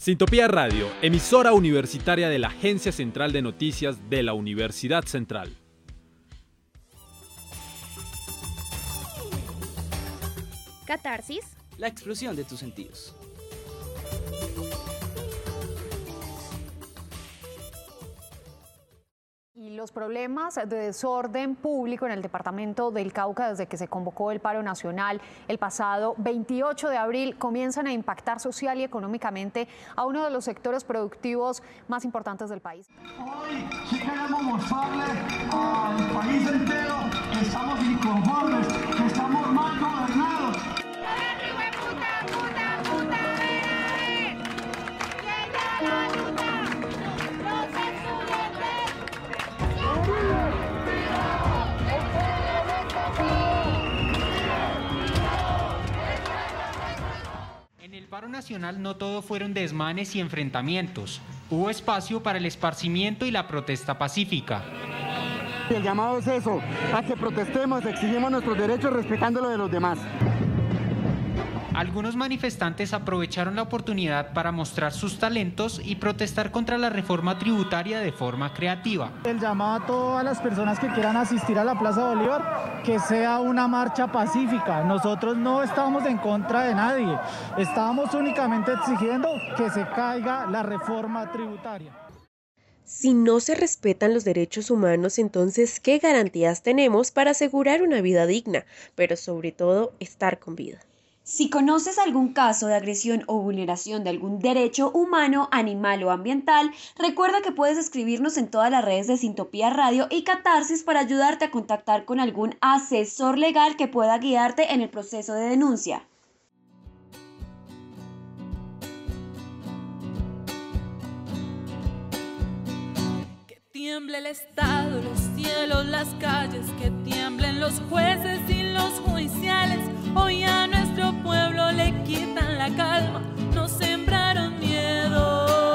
Sintopía Radio, emisora universitaria de la Agencia Central de Noticias de la Universidad Central. Catarsis. La explosión de tus sentidos. Los problemas de desorden público en el departamento del Cauca desde que se convocó el paro nacional el pasado 28 de abril comienzan a impactar social y económicamente a uno de los sectores productivos más importantes del país. Hoy sí queremos mostrarle al país entero que estamos inconformes, que estamos mal gobernados. Nacional no todo fueron desmanes y enfrentamientos. Hubo espacio para el esparcimiento y la protesta pacífica. El llamado es eso, a que protestemos, exigimos nuestros derechos respetando lo de los demás. Algunos manifestantes aprovecharon la oportunidad para mostrar sus talentos y protestar contra la reforma tributaria de forma creativa. El llamado a todas las personas que quieran asistir a la Plaza Bolívar, que sea una marcha pacífica. Nosotros no estamos en contra de nadie, estamos únicamente exigiendo que se caiga la reforma tributaria. Si no se respetan los derechos humanos, entonces, ¿qué garantías tenemos para asegurar una vida digna, pero sobre todo estar con vida? Si conoces algún caso de agresión o vulneración de algún derecho humano, animal o ambiental, recuerda que puedes escribirnos en todas las redes de Sintopía Radio y Catarsis para ayudarte a contactar con algún asesor legal que pueda guiarte en el proceso de denuncia. Que tiemble el Estado, los cielos, las calles, que tiemblen los jueces y judiciales. Hoy a nuestro pueblo le quitan la calma, nos sembraron miedo.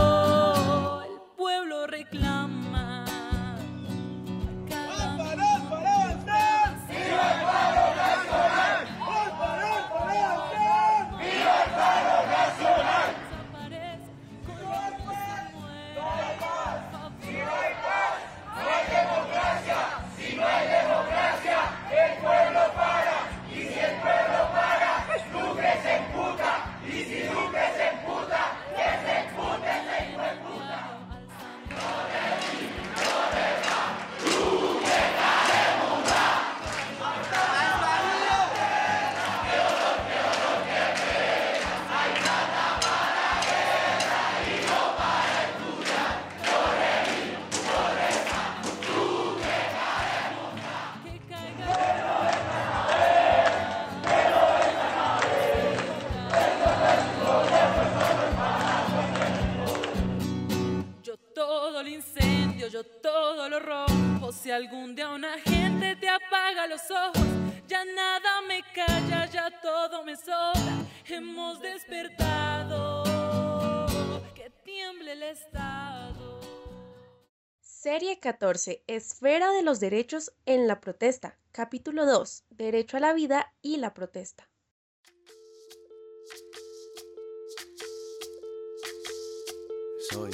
Incendio, yo todo lo rompo. Si algún día una gente te apaga los ojos, ya nada me calla, ya todo me sobra. Hemos despertado, que tiemble el Estado. Serie 14. Esfera de los derechos en la protesta. Capítulo 2. Derecho a la vida y la protesta. Soy,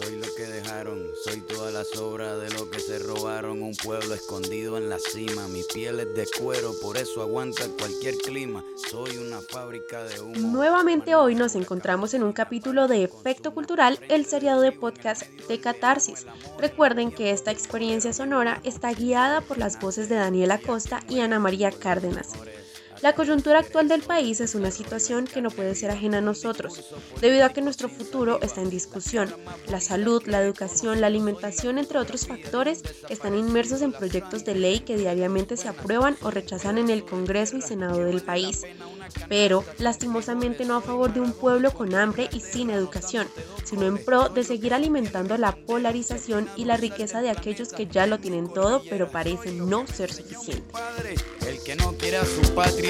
soy lo que dejaron, soy toda la sobra de lo que se robaron. Un pueblo escondido en la cima, mi piel es de cuero, por eso aguanta cualquier clima. Soy una fábrica de humo. Nuevamente hoy nos encontramos en un capítulo de Efecto Cultural, el seriado de podcast de Catarsis. Recuerden que esta experiencia sonora está guiada por las voces de Daniela Costa y Ana María Cárdenas. La coyuntura actual del país es una situación que no puede ser ajena a nosotros, debido a que nuestro futuro está en discusión. La salud, la educación, la alimentación, entre otros factores, están inmersos en proyectos de ley que diariamente se aprueban o rechazan en el Congreso y Senado del país. Pero, lastimosamente, no a favor de un pueblo con hambre y sin educación, sino en pro de seguir alimentando la polarización y la riqueza de aquellos que ya lo tienen todo, pero parecen no ser suficientes. El que no quiere a su patria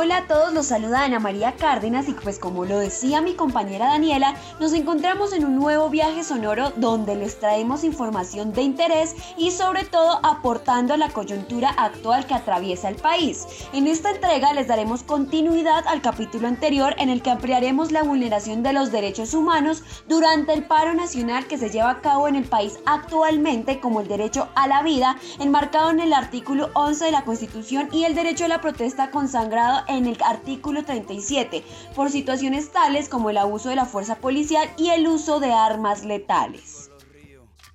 Hola a todos, los saluda Ana María Cárdenas y pues como lo decía mi compañera Daniela, nos encontramos en un nuevo viaje sonoro donde les traemos información de interés y sobre todo aportando a la coyuntura actual que atraviesa el país. En esta entrega les daremos continuidad al capítulo anterior en el que ampliaremos la vulneración de los derechos humanos durante el paro nacional que se lleva a cabo en el país actualmente como el derecho a la vida, enmarcado en el artículo 11 de la Constitución y el derecho a la protesta consagrado en el artículo 37 por situaciones tales como el abuso de la fuerza policial y el uso de armas letales.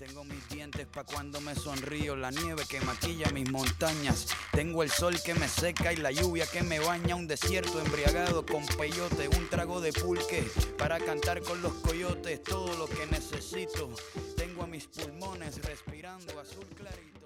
Tengo mis dientes pa' cuando me sonrío, la nieve que maquilla mis montañas. Tengo el sol que me seca y la lluvia que me baña. Un desierto embriagado con peyote, un trago de pulque para cantar con los coyotes. Todo lo que necesito. Tengo a mis pulmones respirando azul clarito.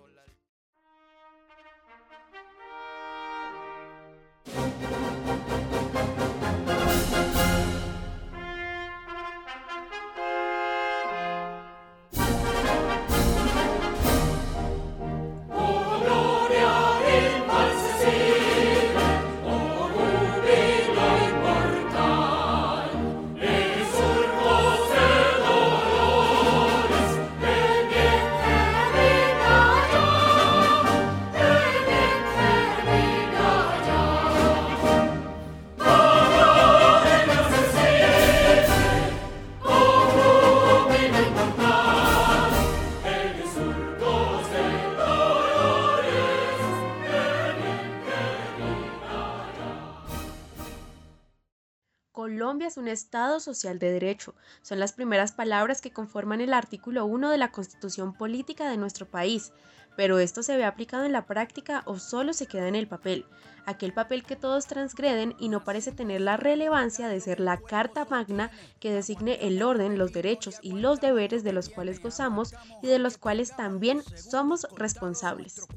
Colombia es un Estado social de derecho. Son las primeras palabras que conforman el artículo 1 de la Constitución Política de nuestro país. Pero esto se ve aplicado en la práctica o solo se queda en el papel aquel papel que todos transgreden y no parece tener la relevancia de ser la Carta Magna que designe el orden, los derechos y los deberes de los cuales gozamos y de los cuales también somos responsables.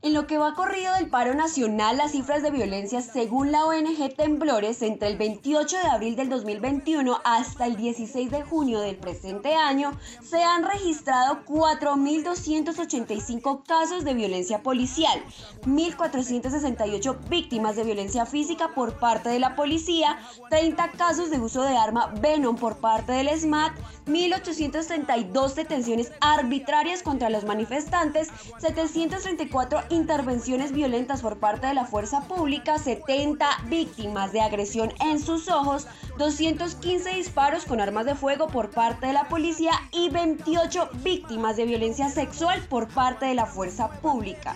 En lo que va corrido del paro nacional, las cifras de violencia según la ONG Temblores entre el 28 de abril del 2021 hasta el 16 de junio del presente año se han registrado 4.285 casos de violencia policial, 1.468 víctimas de violencia física por parte de la policía, 30 casos de uso de arma Venom por parte del SMAT, 1.832 detenciones arbitrarias contra los manifestantes, 734 intervenciones violentas por parte de la fuerza pública, 70 víctimas de agresión en sus ojos, 215 disparos con armas de fuego por parte de la policía y 28 víctimas de violencia sexual por parte de la fuerza pública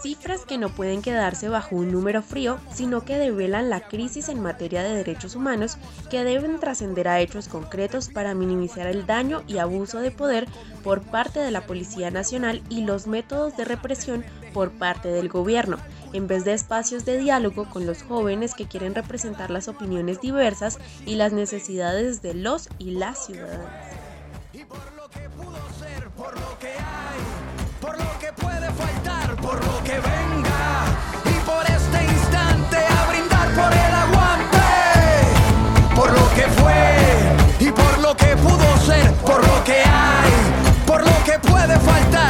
cifras que no pueden quedarse bajo un número frío, sino que develan la crisis en materia de derechos humanos que deben trascender a hechos concretos para minimizar el daño y abuso de poder por parte de la Policía Nacional y los métodos de represión por parte del gobierno, en vez de espacios de diálogo con los jóvenes que quieren representar las opiniones diversas y las necesidades de los y las ciudadanas. que venga y por este instante a brindar por el aguante, por lo que fue y por lo que pudo ser, por lo que hay, por lo que puede faltar.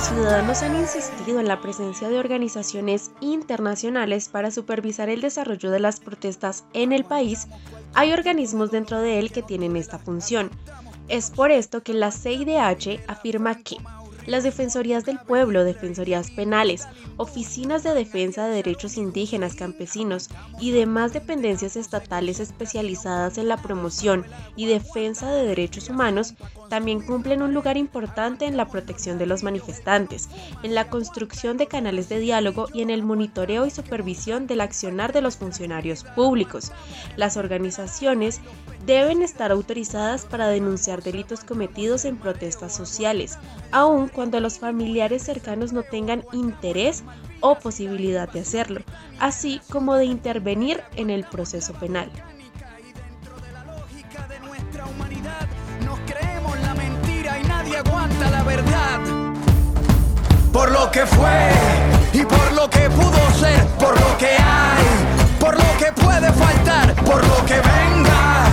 Los ciudadanos han insistido en la presencia de organizaciones internacionales para supervisar el desarrollo de las protestas en el país, hay organismos dentro de él que tienen esta función. Es por esto que la CIDH afirma que las Defensorías del Pueblo, Defensorías Penales, oficinas de defensa de derechos indígenas, campesinos y demás dependencias estatales especializadas en la promoción y defensa de derechos humanos también cumplen un lugar importante en la protección de los manifestantes, en la construcción de canales de diálogo y en el monitoreo y supervisión del accionar de los funcionarios públicos. Las organizaciones deben estar autorizadas para denunciar delitos cometidos en protestas sociales, aun cuando los familiares cercanos no tengan interés o posibilidad de hacerlo, así como de intervenir en el proceso penal. Por lo que fue y por lo que pudo ser, por lo que hay, por lo que puede faltar, por lo que venga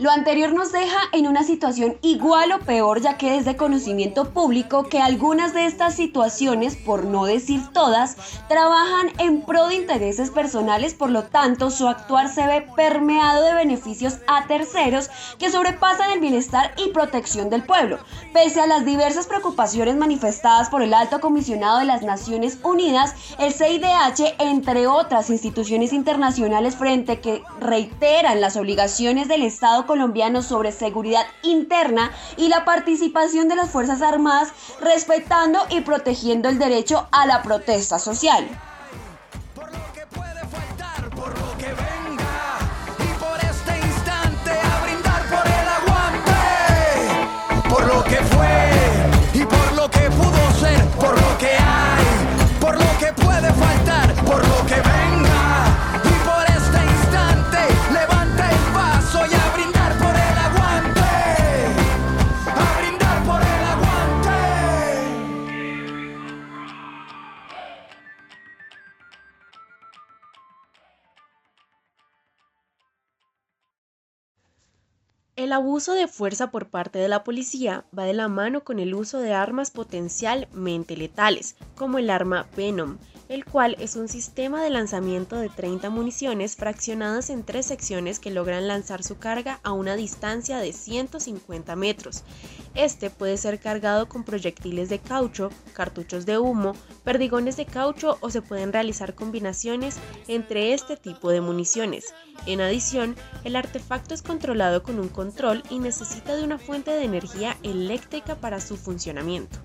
Lo anterior nos deja en una situación igual o peor ya que es de conocimiento público que algunas de estas situaciones, por no decir todas, trabajan en pro de intereses personales, por lo tanto su actuar se ve permeado de beneficios a terceros que sobrepasan el bienestar y protección del pueblo. Pese a las diversas preocupaciones manifestadas por el alto comisionado de las Naciones Unidas, el CIDH, entre otras instituciones internacionales frente que reiteran las obligaciones del Estado colombiano sobre seguridad interna y la participación de las Fuerzas Armadas respetando y protegiendo el derecho a la protesta social. Por lo que El abuso de fuerza por parte de la policía va de la mano con el uso de armas potencialmente letales, como el arma Venom, el cual es un sistema de lanzamiento de 30 municiones fraccionadas en tres secciones que logran lanzar su carga a una distancia de 150 metros. Este puede ser cargado con proyectiles de caucho, cartuchos de humo, perdigones de caucho o se pueden realizar combinaciones entre este tipo de municiones. En adición, el artefacto es controlado con un control y necesita de una fuente de energía eléctrica para su funcionamiento.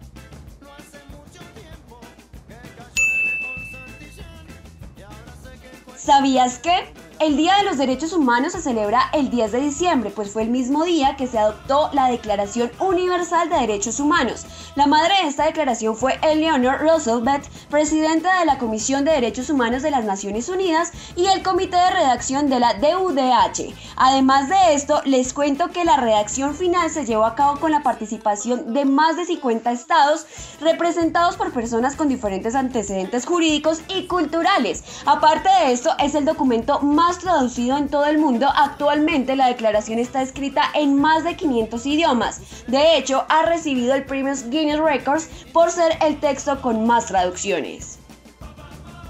¿Sabías que? El Día de los Derechos Humanos se celebra el 10 de diciembre, pues fue el mismo día que se adoptó la Declaración Universal de Derechos Humanos. La madre de esta declaración fue Eleanor Roosevelt, presidenta de la Comisión de Derechos Humanos de las Naciones Unidas y el comité de redacción de la DUDH. Además de esto, les cuento que la redacción final se llevó a cabo con la participación de más de 50 estados representados por personas con diferentes antecedentes jurídicos y culturales. Aparte de esto, es el documento más traducido en todo el mundo. Actualmente la declaración está escrita en más de 500 idiomas. De hecho, ha recibido el premio Guinness Records por ser el texto con más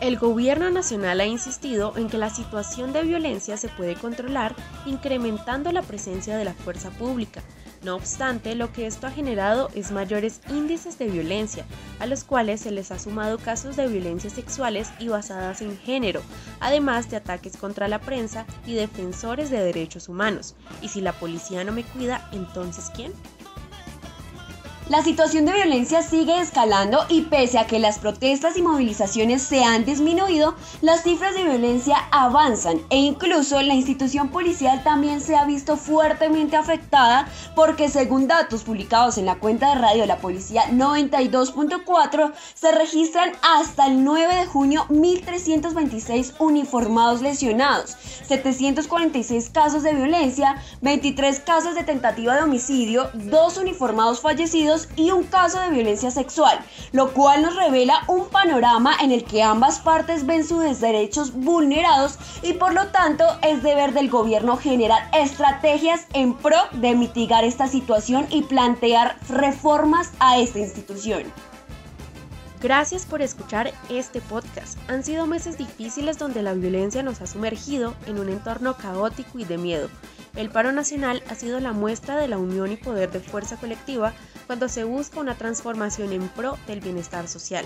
El gobierno nacional ha insistido en que la situación de violencia se puede controlar incrementando la presencia de la fuerza pública. No obstante, lo que esto ha generado es mayores índices de violencia, a los cuales se les ha sumado casos de violencia sexuales y basadas en género, además de ataques contra la prensa y defensores de derechos humanos. Y si la policía no me cuida, entonces ¿quién? La situación de violencia sigue escalando y pese a que las protestas y movilizaciones se han disminuido, las cifras de violencia avanzan e incluso la institución policial también se ha visto fuertemente afectada porque según datos publicados en la cuenta de radio de la policía 92.4 se registran hasta el 9 de junio 1.326 uniformados lesionados, 746 casos de violencia, 23 casos de tentativa de homicidio, 2 uniformados fallecidos y un caso de violencia sexual, lo cual nos revela un panorama en el que ambas partes ven sus derechos vulnerados y por lo tanto es deber del gobierno generar estrategias en pro de mitigar esta situación y plantear reformas a esta institución. Gracias por escuchar este podcast. Han sido meses difíciles donde la violencia nos ha sumergido en un entorno caótico y de miedo. El paro nacional ha sido la muestra de la unión y poder de fuerza colectiva cuando se busca una transformación en pro del bienestar social.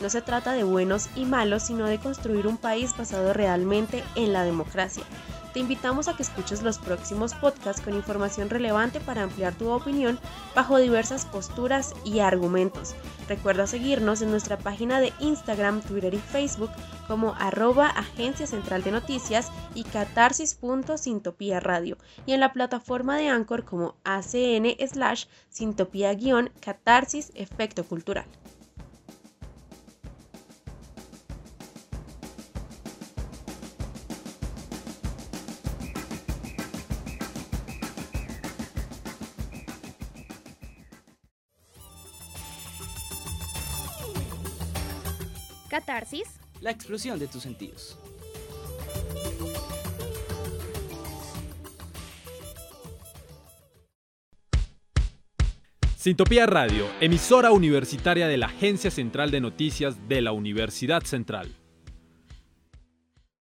No se trata de buenos y malos, sino de construir un país basado realmente en la democracia. Te invitamos a que escuches los próximos podcasts con información relevante para ampliar tu opinión bajo diversas posturas y argumentos. Recuerda seguirnos en nuestra página de Instagram, Twitter y Facebook como arroba Agencia Central de Noticias y catarsis.sintopía radio y en la plataforma de Anchor como acn slash sintopía-catarsis efecto cultural. Catarsis. La explosión de tus sentidos. Sintopía Radio, emisora universitaria de la Agencia Central de Noticias de la Universidad Central.